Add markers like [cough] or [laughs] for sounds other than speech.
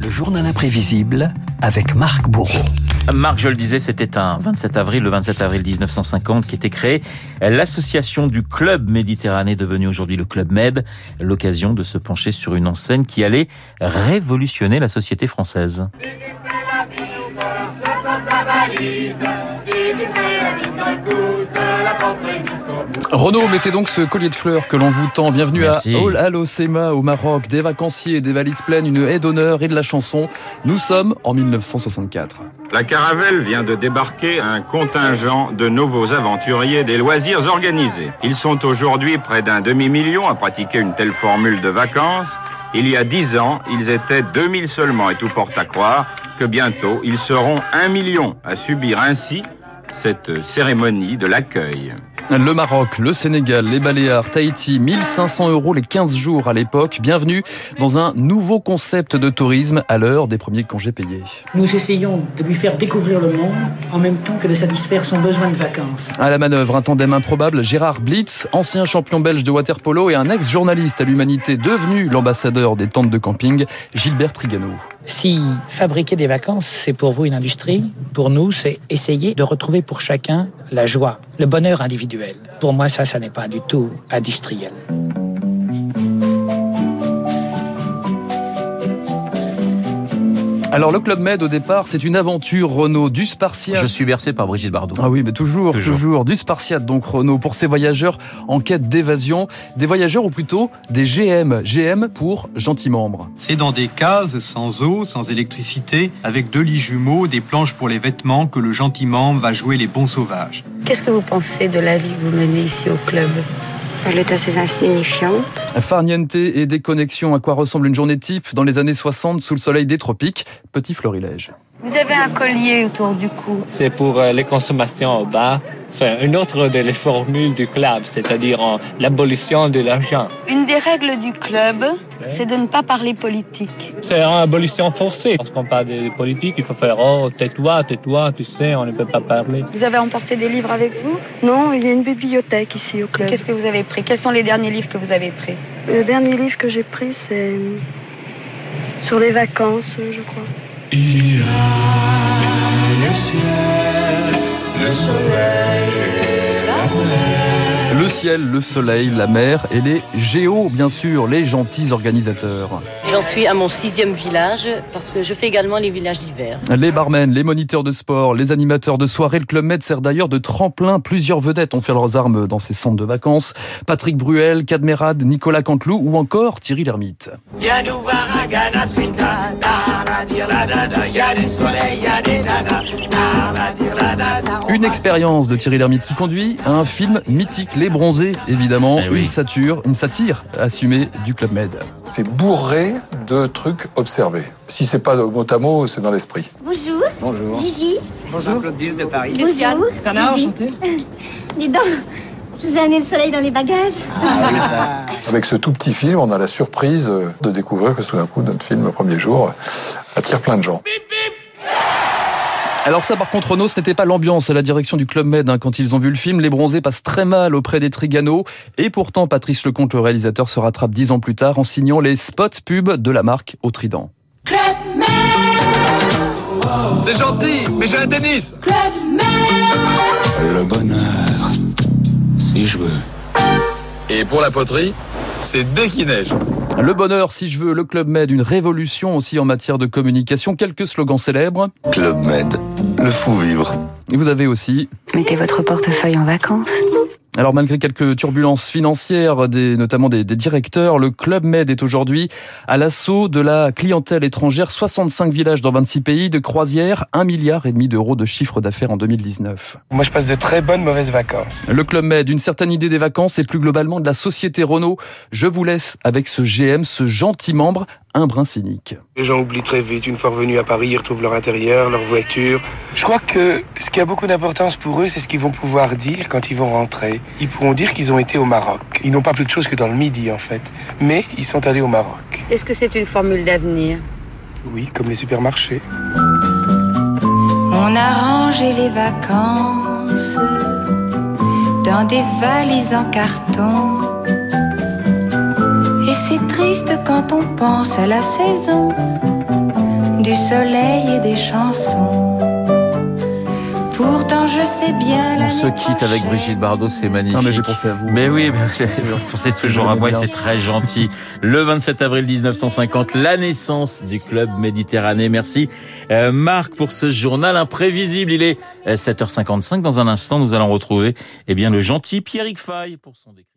Le journal imprévisible avec Marc Bourreau. Marc, je le disais, c'était un 27 avril, le 27 avril 1950, qui était créé l'association du Club Méditerranée, devenue aujourd'hui le Club Med, l'occasion de se pencher sur une enseigne qui allait révolutionner la société française. Renaud, mettez donc ce collier de fleurs que l'on vous tend. Bienvenue Merci. à Ol Alosema au Maroc. Des vacanciers, des valises pleines, une haie d'honneur et de la chanson. Nous sommes en 1964. La Caravelle vient de débarquer un contingent de nouveaux aventuriers des loisirs organisés. Ils sont aujourd'hui près d'un demi-million à pratiquer une telle formule de vacances. Il y a dix ans, ils étaient 2000 seulement et tout porte à croire que bientôt, ils seront un million à subir ainsi cette cérémonie de l'accueil. Le Maroc, le Sénégal, les Baléares, Tahiti, 1500 euros les 15 jours à l'époque. Bienvenue dans un nouveau concept de tourisme à l'heure des premiers congés payés. Nous essayons de lui faire découvrir le monde en même temps que de satisfaire son besoin de vacances. À la manœuvre, un tandem improbable, Gérard Blitz, ancien champion belge de waterpolo et un ex-journaliste à l'humanité devenu l'ambassadeur des tentes de camping, Gilbert Trigano. Si fabriquer des vacances, c'est pour vous une industrie, pour nous, c'est essayer de retrouver pour chacun la joie, le bonheur individuel. Pour moi, ça, ça n'est pas du tout industriel. Alors le Club Med au départ, c'est une aventure Renault du Spartiate. Je suis bercé par Brigitte Bardot. Ah oui, mais toujours, toujours, Toujours. du Spartiate donc Renault pour ces voyageurs en quête d'évasion, des voyageurs ou plutôt des GM, GM pour gentils membres. C'est dans des cases sans eau, sans électricité, avec deux lits jumeaux, des planches pour les vêtements que le gentiment va jouer les bons sauvages. Qu'est-ce que vous pensez de la vie que vous menez ici au club? Elle est assez insignifiante. Farniente et déconnexion, à quoi ressemble une journée type dans les années 60 sous le soleil des tropiques, petit florilège. Vous avez un collier autour du cou. c'est pour euh, les consommations au bas. Enfin, une autre des formules du club, c'est-à-dire en- l'abolition de l'argent. Une des règles du club, c'est de ne pas parler politique. C'est une abolition forcée. Lorsqu'on parle de politique, il faut faire Oh, tais-toi, tais-toi, tu sais, on ne peut pas parler. Vous avez emporté des livres avec vous? Non, il y a une bibliothèque ici au club. Qu'est-ce que vous avez pris? Quels sont les derniers livres que vous avez pris? Le dernier livre que j'ai pris, c'est euh, sur les vacances, euh, je crois. Le ciel, le soleil, la mer et les géos, bien sûr, les gentils organisateurs. J'en suis à mon sixième village parce que je fais également les villages d'hiver. Les barmen, les moniteurs de sport, les animateurs de soirée, le Club Med sert d'ailleurs de tremplin. Plusieurs vedettes ont fait leurs armes dans ces centres de vacances. Patrick Bruel, Cadmerade, Nicolas Canteloup ou encore Thierry Lhermitte. Viens nous voir à Ghana Suita, da, dire la dada, y a du soleil, y a des nanas, Une va expérience de Thierry Lhermitte qui conduit à un film mythique, Les Bronzés, évidemment, Eh oui. une satire, une satire assumée du Club Med. C'est bourré de trucs observés. Si c'est pas mot à mot, c'est dans l'esprit. Bonjour. Bonjour. Gigi. Bonjour. Claudius de Paris. Bonjour. enchanté. [laughs] Dis donc, je vous ai amené le soleil dans les bagages. [laughs] Avec ce tout petit film, on a la surprise de découvrir que tout d'un coup, notre film, le premier jour, attire plein de gens. Alors ça par contre Renaud, ce n'était pas l'ambiance à la direction du Club Med hein. quand ils ont vu le film. Les bronzés passent très mal auprès des Trigano et pourtant Patrice Lecomte, le réalisateur, se rattrape dix ans plus tard en signant les spots pubs de la marque au Trident. C'est gentil, mais j'ai un tennis Le bonheur, si je veux. Et pour la poterie, c'est dès qu'il neige. Le bonheur, si je veux, le Club Med, une révolution aussi en matière de communication. Quelques slogans célèbres. Club Med, le fou vivre. Et vous avez aussi Mettez votre portefeuille en vacances. Alors malgré quelques turbulences financières, des, notamment des, des directeurs, le Club Med est aujourd'hui à l'assaut de la clientèle étrangère. 65 villages dans 26 pays, de croisière, 1 milliard et demi d'euros de chiffre d'affaires en 2019. Moi, je passe de très bonnes mauvaises vacances. Le Club Med, une certaine idée des vacances et plus globalement de la société Renault. Je vous laisse avec ce GM, ce gentil membre, un brin cynique. Les gens oublient très vite. Une fois revenus à Paris, ils retrouvent leur intérieur, leur voiture. Je crois que ce qui a beaucoup d'importance pour eux, c'est ce qu'ils vont pouvoir dire quand ils vont rentrer. Ils pourront dire qu'ils ont été au Maroc. Ils n'ont pas plus de choses que dans le Midi, en fait. Mais ils sont allés au Maroc. Est-ce que c'est une formule d'avenir? Oui, comme les supermarchés. On a rangé les vacances dans des valises en carton. C'est triste quand on pense à la saison du soleil et des chansons. Pourtant, je sais bien. On se quitte avec Brigitte Bardot, c'est magnifique. Non, mais j'ai pensé à vous. Mais oui, mais vous pensez toujours à moi et c'est très gentil. Le 27 avril 1950, la naissance du club Méditerranée. Merci euh, Marc pour ce journal imprévisible. Il est 7h55. Dans un instant, nous allons retrouver eh bien le gentil Pierrick Fay pour son décret.